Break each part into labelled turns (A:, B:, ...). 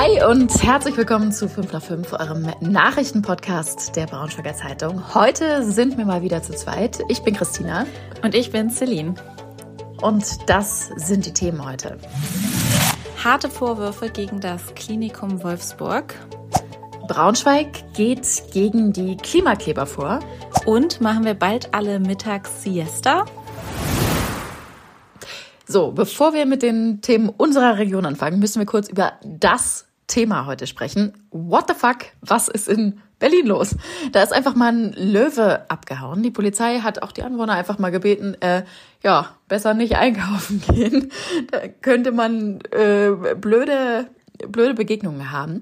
A: Hi und herzlich willkommen zu 5 nach 5, eurem Nachrichtenpodcast der Braunschweiger Zeitung. Heute sind wir mal wieder zu zweit. Ich bin Christina.
B: Und ich bin Celine.
A: Und das sind die Themen heute.
B: Harte Vorwürfe gegen das Klinikum Wolfsburg.
A: Braunschweig geht gegen die Klimakleber vor.
B: Und machen wir bald alle mittags Siesta?
A: So, bevor wir mit den Themen unserer Region anfangen, müssen wir kurz über das Thema heute sprechen. What the fuck? Was ist in Berlin los? Da ist einfach mal ein Löwe abgehauen. Die Polizei hat auch die Anwohner einfach mal gebeten, äh, ja, besser nicht einkaufen gehen. Da könnte man äh, blöde, blöde Begegnungen haben.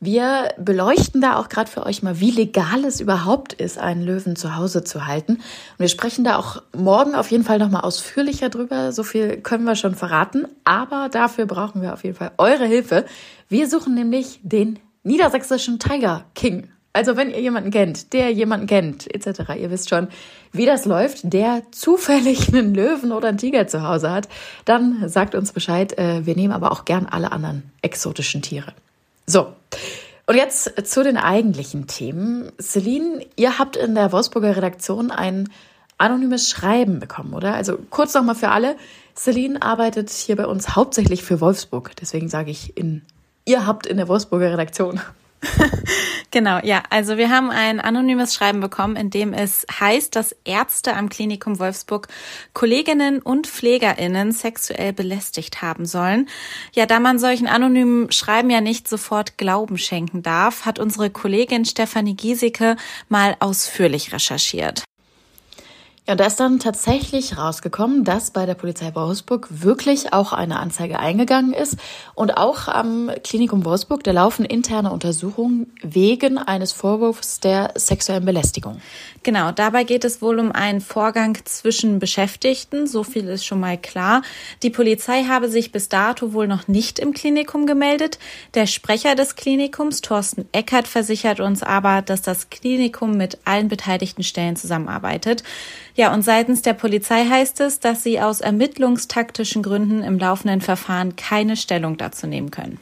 A: Wir beleuchten da auch gerade für euch mal, wie legal es überhaupt ist, einen Löwen zu Hause zu halten. Und wir sprechen da auch morgen auf jeden Fall nochmal ausführlicher drüber. So viel können wir schon verraten. Aber dafür brauchen wir auf jeden Fall eure Hilfe. Wir suchen nämlich den niedersächsischen Tiger King. Also wenn ihr jemanden kennt, der jemanden kennt, etc., ihr wisst schon, wie das läuft, der zufällig einen Löwen oder einen Tiger zu Hause hat, dann sagt uns Bescheid. Äh, wir nehmen aber auch gern alle anderen exotischen Tiere. So. Und jetzt zu den eigentlichen Themen. Celine, ihr habt in der Wolfsburger Redaktion ein anonymes Schreiben bekommen, oder? Also kurz nochmal für alle. Celine arbeitet hier bei uns hauptsächlich für Wolfsburg. Deswegen sage ich in, ihr habt in der Wolfsburger Redaktion
B: genau, ja. Also wir haben ein anonymes Schreiben bekommen, in dem es heißt, dass Ärzte am Klinikum Wolfsburg Kolleginnen und Pflegerinnen sexuell belästigt haben sollen. Ja, da man solchen anonymen Schreiben ja nicht sofort Glauben schenken darf, hat unsere Kollegin Stefanie Giesecke mal ausführlich recherchiert.
A: Ja, da ist dann tatsächlich rausgekommen, dass bei der Polizei Wolfsburg wirklich auch eine Anzeige eingegangen ist und auch am Klinikum Wolfsburg, da laufen interne Untersuchungen wegen eines Vorwurfs der sexuellen Belästigung.
B: Genau, dabei geht es wohl um einen Vorgang zwischen Beschäftigten, so viel ist schon mal klar. Die Polizei habe sich bis dato wohl noch nicht im Klinikum gemeldet. Der Sprecher des Klinikums, Thorsten Eckert, versichert uns aber, dass das Klinikum mit allen beteiligten Stellen zusammenarbeitet. Ja, und seitens der Polizei heißt es, dass sie aus ermittlungstaktischen Gründen im laufenden Verfahren keine Stellung dazu nehmen können.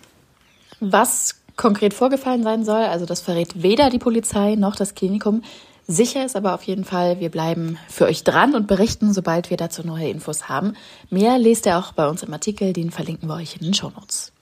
A: Was konkret vorgefallen sein soll, also das verrät weder die Polizei noch das Klinikum. Sicher ist aber auf jeden Fall, wir bleiben für euch dran und berichten, sobald wir dazu neue Infos haben. Mehr lest ihr auch bei uns im Artikel, den verlinken wir euch in den Shownotes.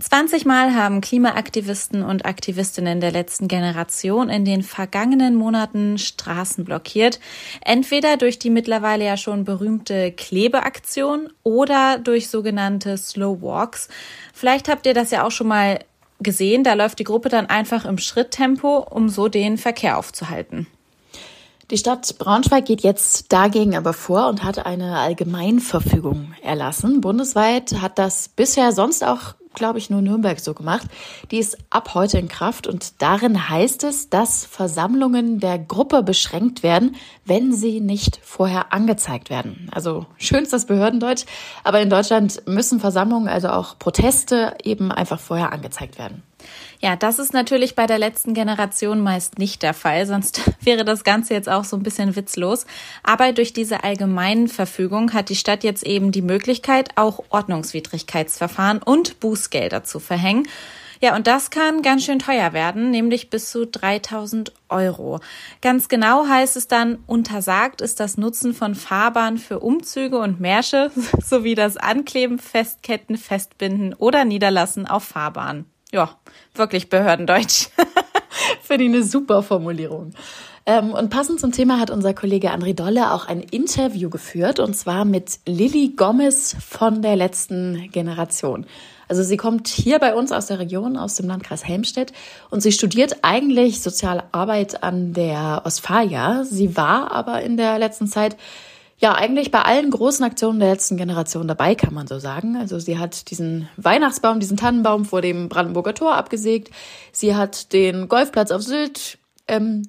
B: 20 Mal haben Klimaaktivisten und Aktivistinnen der letzten Generation in den vergangenen Monaten Straßen blockiert. Entweder durch die mittlerweile ja schon berühmte Klebeaktion oder durch sogenannte Slow Walks. Vielleicht habt ihr das ja auch schon mal gesehen. Da läuft die Gruppe dann einfach im Schritttempo, um so den Verkehr aufzuhalten.
A: Die Stadt Braunschweig geht jetzt dagegen aber vor und hat eine Allgemeinverfügung erlassen. Bundesweit hat das bisher sonst auch glaube ich, nur Nürnberg so gemacht. Die ist ab heute in Kraft und darin heißt es, dass Versammlungen der Gruppe beschränkt werden, wenn sie nicht vorher angezeigt werden. Also schönstes Behördendeutsch, aber in Deutschland müssen Versammlungen, also auch Proteste eben einfach vorher angezeigt werden.
B: Ja, das ist natürlich bei der letzten Generation meist nicht der Fall, sonst wäre das Ganze jetzt auch so ein bisschen witzlos. Aber durch diese allgemeinen Verfügung hat die Stadt jetzt eben die Möglichkeit, auch Ordnungswidrigkeitsverfahren und Bußgelder zu verhängen. Ja, und das kann ganz schön teuer werden, nämlich bis zu 3000 Euro. Ganz genau heißt es dann, untersagt ist das Nutzen von Fahrbahnen für Umzüge und Märsche sowie das Ankleben, Festketten, Festbinden oder Niederlassen auf Fahrbahnen. Ja, wirklich Behördendeutsch.
A: Finde ich eine super Formulierung. Ähm, und passend zum Thema hat unser Kollege André Dolle auch ein Interview geführt, und zwar mit Lilly Gomez von der letzten Generation. Also sie kommt hier bei uns aus der Region, aus dem Landkreis Helmstedt und sie studiert eigentlich Soziale Arbeit an der Ostfalia. Sie war aber in der letzten Zeit ja eigentlich bei allen großen Aktionen der letzten Generation dabei, kann man so sagen. Also sie hat diesen Weihnachtsbaum, diesen Tannenbaum vor dem Brandenburger Tor abgesägt. Sie hat den Golfplatz auf Sylt ähm,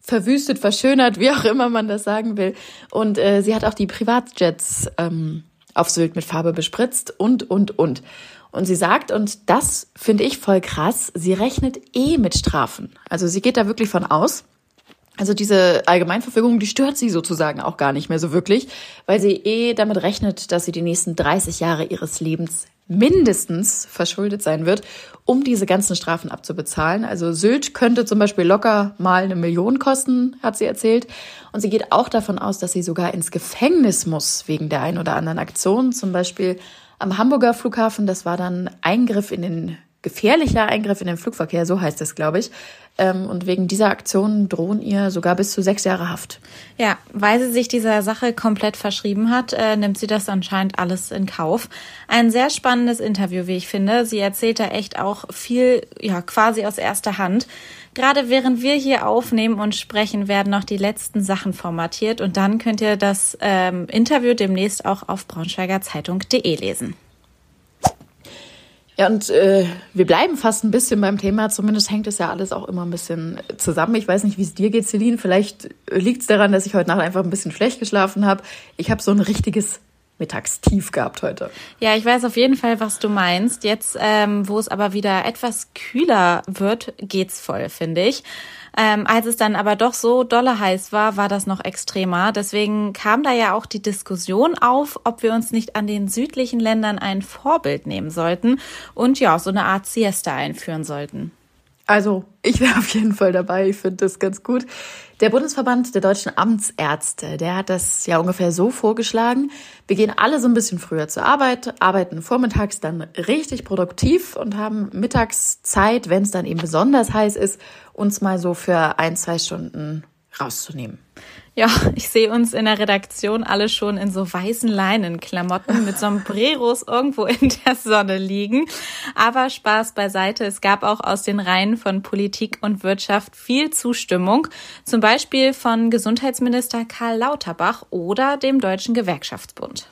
A: verwüstet, verschönert, wie auch immer man das sagen will. Und äh, sie hat auch die Privatjets ähm, auf Sylt mit Farbe bespritzt und, und, und. Und sie sagt, und das finde ich voll krass, sie rechnet eh mit Strafen. Also sie geht da wirklich von aus. Also diese Allgemeinverfügung, die stört sie sozusagen auch gar nicht mehr so wirklich, weil sie eh damit rechnet, dass sie die nächsten 30 Jahre ihres Lebens mindestens verschuldet sein wird, um diese ganzen Strafen abzubezahlen. Also Sylt könnte zum Beispiel locker mal eine Million kosten, hat sie erzählt. Und sie geht auch davon aus, dass sie sogar ins Gefängnis muss wegen der ein oder anderen Aktion. Zum Beispiel am Hamburger Flughafen, das war dann Eingriff in den gefährlicher Eingriff in den Flugverkehr, so heißt es, glaube ich. Ähm, und wegen dieser Aktion drohen ihr sogar bis zu sechs Jahre Haft.
B: Ja, weil sie sich dieser Sache komplett verschrieben hat, äh, nimmt sie das anscheinend alles in Kauf. Ein sehr spannendes Interview, wie ich finde. Sie erzählt da echt auch viel, ja, quasi aus erster Hand. Gerade während wir hier aufnehmen und sprechen, werden noch die letzten Sachen formatiert und dann könnt ihr das ähm, Interview demnächst auch auf braunschweigerzeitung.de lesen.
A: Ja, und äh, wir bleiben fast ein bisschen beim Thema. Zumindest hängt es ja alles auch immer ein bisschen zusammen. Ich weiß nicht, wie es dir geht, Celine. Vielleicht liegt es daran, dass ich heute Nacht einfach ein bisschen schlecht geschlafen habe. Ich habe so ein richtiges Mittagstief gehabt heute.
B: Ja, ich weiß auf jeden Fall, was du meinst. Jetzt, ähm, wo es aber wieder etwas kühler wird, geht's voll, finde ich. Ähm, als es dann aber doch so dolle heiß war, war das noch extremer. Deswegen kam da ja auch die Diskussion auf, ob wir uns nicht an den südlichen Ländern ein Vorbild nehmen sollten und ja, so eine Art Siesta einführen sollten.
A: Also, ich wäre auf jeden Fall dabei. Ich finde das ganz gut. Der Bundesverband der deutschen Amtsärzte, der hat das ja ungefähr so vorgeschlagen. Wir gehen alle so ein bisschen früher zur Arbeit, arbeiten vormittags dann richtig produktiv und haben Mittagszeit, wenn es dann eben besonders heiß ist, uns mal so für ein, zwei Stunden rauszunehmen.
B: Ja, ich sehe uns in der Redaktion alle schon in so weißen Leinenklamotten mit Sombreros irgendwo in der Sonne liegen. Aber Spaß beiseite. Es gab auch aus den Reihen von Politik und Wirtschaft viel Zustimmung. Zum Beispiel von Gesundheitsminister Karl Lauterbach oder dem Deutschen Gewerkschaftsbund.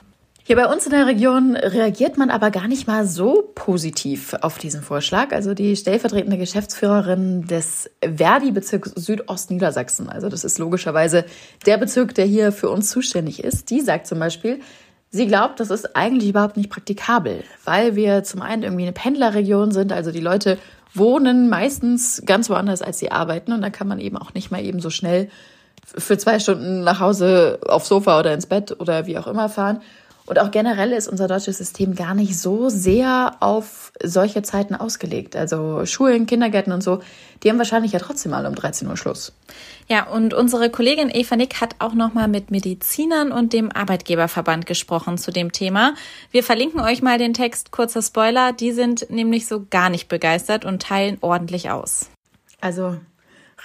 A: Hier bei uns in der Region reagiert man aber gar nicht mal so positiv auf diesen Vorschlag. Also die stellvertretende Geschäftsführerin des Verdi-Bezirks Südostniedersachsen, also das ist logischerweise der Bezirk, der hier für uns zuständig ist, die sagt zum Beispiel, sie glaubt, das ist eigentlich überhaupt nicht praktikabel, weil wir zum einen irgendwie eine Pendlerregion sind, also die Leute wohnen meistens ganz woanders, als sie arbeiten und da kann man eben auch nicht mal eben so schnell für zwei Stunden nach Hause aufs Sofa oder ins Bett oder wie auch immer fahren. Und auch generell ist unser deutsches System gar nicht so sehr auf solche Zeiten ausgelegt. Also Schulen, Kindergärten und so, die haben wahrscheinlich ja trotzdem mal um 13 Uhr Schluss.
B: Ja, und unsere Kollegin Eva Nick hat auch nochmal mit Medizinern und dem Arbeitgeberverband gesprochen zu dem Thema. Wir verlinken euch mal den Text, kurzer Spoiler, die sind nämlich so gar nicht begeistert und teilen ordentlich aus.
A: Also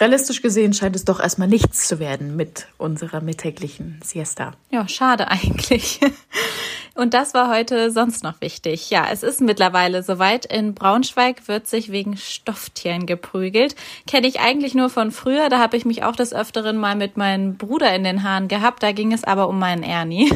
A: realistisch gesehen scheint es doch erstmal nichts zu werden mit unserer mittäglichen Siesta.
B: Ja, schade eigentlich. Und das war heute sonst noch wichtig. Ja, es ist mittlerweile soweit. In Braunschweig wird sich wegen Stofftieren geprügelt. Kenne ich eigentlich nur von früher. Da habe ich mich auch des Öfteren mal mit meinem Bruder in den Haaren gehabt. Da ging es aber um meinen Ernie.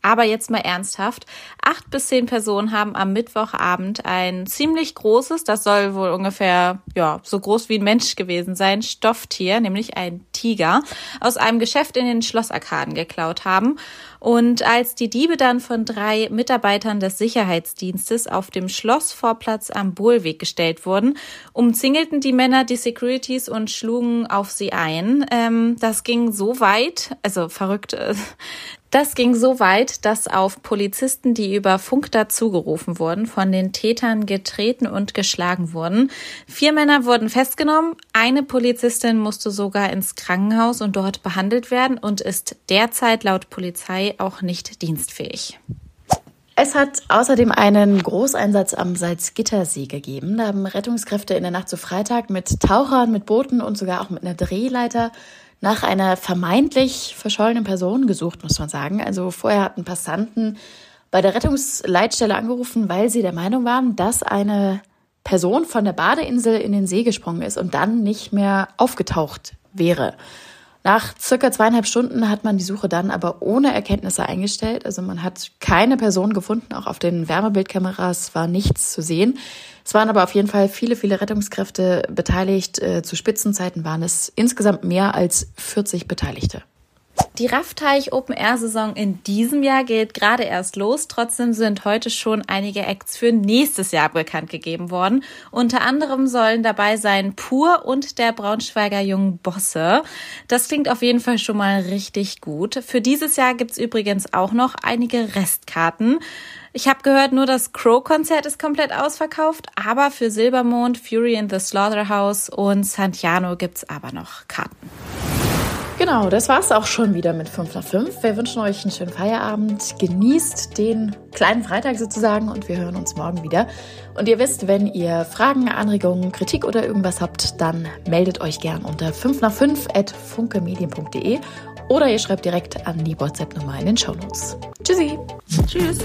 B: Aber jetzt mal ernsthaft. Acht bis zehn Personen haben am Mittwochabend ein ziemlich großes, das soll wohl ungefähr, ja, so groß wie ein Mensch gewesen sein, Stofftier, nämlich ein Tiger, aus einem Geschäft in den Schlossarkaden geklaut haben. Und als die Diebe dann von drei Mitarbeitern des Sicherheitsdienstes auf dem Schlossvorplatz am Bohlweg gestellt wurden, umzingelten die Männer die Securities und schlugen auf sie ein. Ähm, das ging so weit, also verrückt, äh, das ging so weit, dass auf Polizisten, die über Funk dazugerufen wurden, von den Tätern getreten und geschlagen wurden. Vier Männer wurden festgenommen, eine Polizistin musste sogar ins Krankenhaus und dort behandelt werden und ist derzeit laut Polizei auch nicht dienstfähig.
A: Es hat außerdem einen Großeinsatz am Salzgittersee gegeben. Da haben Rettungskräfte in der Nacht zu Freitag mit Tauchern, mit Booten und sogar auch mit einer Drehleiter nach einer vermeintlich verschollenen Person gesucht, muss man sagen. Also vorher hatten Passanten bei der Rettungsleitstelle angerufen, weil sie der Meinung waren, dass eine Person von der Badeinsel in den See gesprungen ist und dann nicht mehr aufgetaucht wäre. Nach circa zweieinhalb Stunden hat man die Suche dann aber ohne Erkenntnisse eingestellt. Also man hat keine Person gefunden. Auch auf den Wärmebildkameras war nichts zu sehen. Es waren aber auf jeden Fall viele, viele Rettungskräfte beteiligt. Äh, zu Spitzenzeiten waren es insgesamt mehr als 40 Beteiligte.
B: Die Raffteich Open Air Saison in diesem Jahr geht gerade erst los. Trotzdem sind heute schon einige Acts für nächstes Jahr bekannt gegeben worden. Unter anderem sollen dabei sein Pur und der Braunschweiger Jungen Bosse. Das klingt auf jeden Fall schon mal richtig gut. Für dieses Jahr gibt's übrigens auch noch einige Restkarten. Ich habe gehört, nur das Crow-Konzert ist komplett ausverkauft, aber für Silbermond, Fury in the Slaughterhouse und Santiano gibt's aber noch Karten.
A: Genau, das war's auch schon wieder mit 5 nach 5. Wir wünschen euch einen schönen Feierabend. Genießt den kleinen Freitag sozusagen und wir hören uns morgen wieder. Und ihr wisst, wenn ihr Fragen, Anregungen, Kritik oder irgendwas habt, dann meldet euch gern unter 5 nach 5 at funkemedien.de oder ihr schreibt direkt an die WhatsApp-Nummer in den Shownotes. Tschüssi.
B: Tschüss.